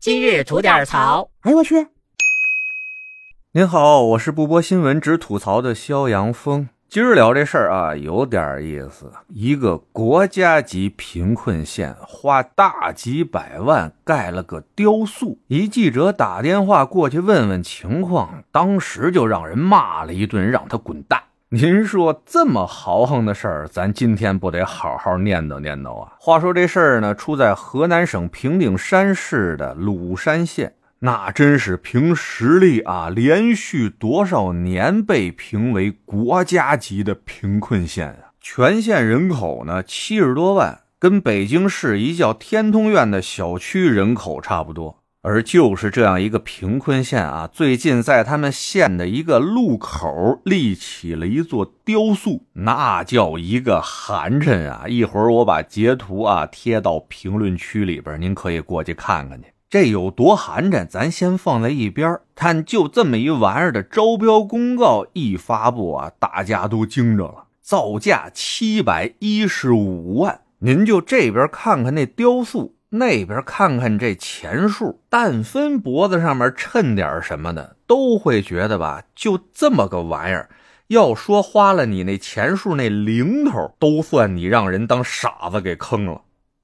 今日吐点槽。哎呦我去！您好，我是不播新闻只吐槽的肖阳峰。今儿聊这事儿啊，有点意思。一个国家级贫困县花大几百万盖了个雕塑，一记者打电话过去问问情况，当时就让人骂了一顿，让他滚蛋。您说这么豪横的事儿，咱今天不得好好念叨念叨啊？话说这事儿呢，出在河南省平顶山市的鲁山县。那真是凭实力啊！连续多少年被评为国家级的贫困县啊？全县人口呢七十多万，跟北京市一叫天通苑的小区人口差不多。而就是这样一个贫困县啊，最近在他们县的一个路口立起了一座雕塑，那叫一个寒碜啊！一会儿我把截图啊贴到评论区里边，您可以过去看看去。这有多寒碜，咱先放在一边看，就这么一玩意儿的招标公告一发布啊，大家都惊着了，造价七百一十五万。您就这边看看那雕塑，那边看看这钱数，但分脖子上面衬点什么的，都会觉得吧，就这么个玩意儿，要说花了你那钱数那零头，都算你让人当傻子给坑了。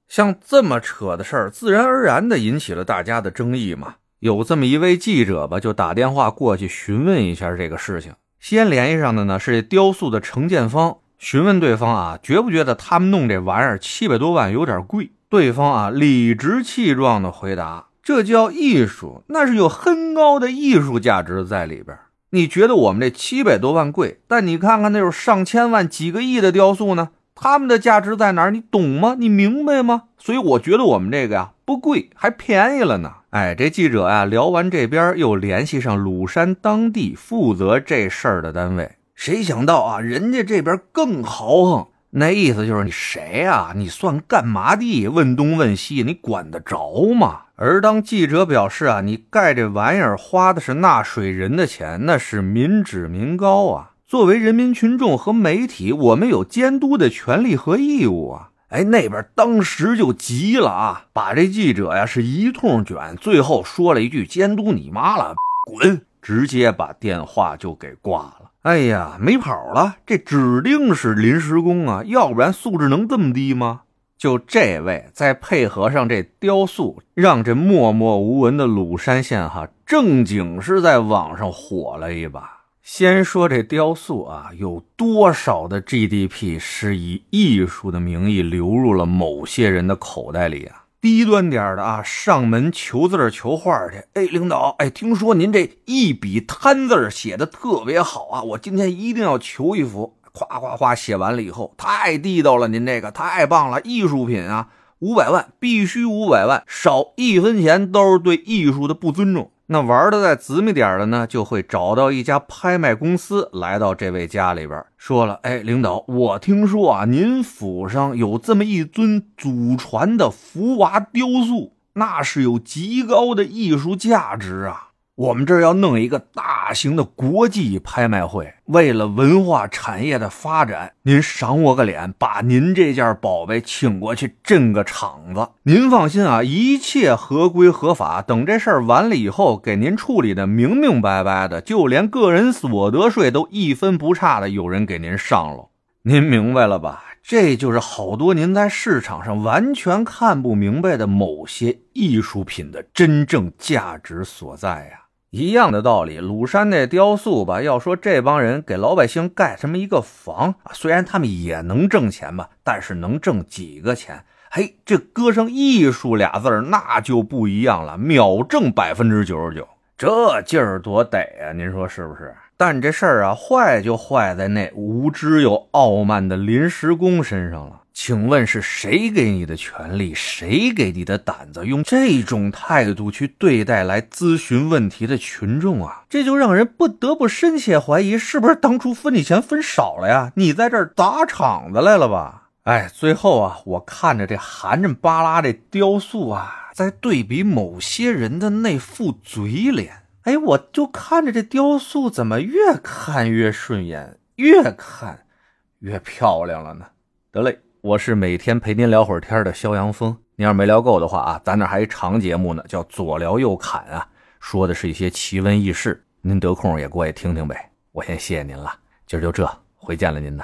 像这么扯的事儿，自然而然的引起了大家的争议嘛。有这么一位记者吧，就打电话过去询问一下这个事情。先联系上的呢是雕塑的承建方，询问对方啊，觉不觉得他们弄这玩意儿七百多万有点贵？对方啊理直气壮的回答：“这叫艺术，那是有很高的艺术价值在里边。你觉得我们这七百多万贵，但你看看那有上千万、几个亿的雕塑呢？”他们的价值在哪儿？你懂吗？你明白吗？所以我觉得我们这个呀不贵，还便宜了呢。哎，这记者啊聊完这边，又联系上鲁山当地负责这事儿的单位。谁想到啊，人家这边更豪横，那意思就是你谁呀？你算干嘛的？问东问西，你管得着吗？而当记者表示啊，你盖这玩意儿花的是纳税人的钱，那是民脂民膏啊。作为人民群众和媒体，我们有监督的权利和义务啊！哎，那边当时就急了啊，把这记者呀是一通卷，最后说了一句“监督你妈了，滚”，直接把电话就给挂了。哎呀，没跑了，这指定是临时工啊，要不然素质能这么低吗？就这位，再配合上这雕塑，让这默默无闻的鲁山县哈，正经是在网上火了一把。先说这雕塑啊，有多少的 GDP 是以艺术的名义流入了某些人的口袋里啊？低端点的啊，上门求字求画去。哎，领导，哎，听说您这一笔贪字写的特别好啊，我今天一定要求一幅。夸夸夸写完了以后，太地道了，您这个太棒了，艺术品啊，五百万，必须五百万，少一分钱都是对艺术的不尊重。那玩的再紫密点的呢，就会找到一家拍卖公司，来到这位家里边，说了：“哎，领导，我听说啊，您府上有这么一尊祖传的福娃雕塑，那是有极高的艺术价值啊。”我们这儿要弄一个大型的国际拍卖会，为了文化产业的发展，您赏我个脸，把您这件宝贝请过去镇个场子。您放心啊，一切合规合法。等这事儿完了以后，给您处理的明明白白的，就连个人所得税都一分不差的，有人给您上了。您明白了吧？这就是好多您在市场上完全看不明白的某些艺术品的真正价值所在呀。一样的道理，鲁山那雕塑吧，要说这帮人给老百姓盖这么一个房啊，虽然他们也能挣钱吧，但是能挣几个钱？嘿，这搁上艺术俩字那就不一样了，秒挣百分之九十九，这劲儿多得呀！您说是不是？但这事儿啊，坏就坏在那无知又傲慢的临时工身上了。请问是谁给你的权利？谁给你的胆子？用这种态度去对待来咨询问题的群众啊？这就让人不得不深切怀疑，是不是当初分你钱分少了呀？你在这儿砸场子来了吧？哎，最后啊，我看着这寒碜巴拉这雕塑啊，在对比某些人的那副嘴脸，哎，我就看着这雕塑怎么越看越顺眼，越看越漂亮了呢？得嘞。我是每天陪您聊会儿天的肖阳峰，您要是没聊够的话啊，咱那还一长节目呢，叫左聊右侃啊，说的是一些奇闻异事，您得空也过来听听呗。我先谢谢您了，今儿就这，回见了您呢。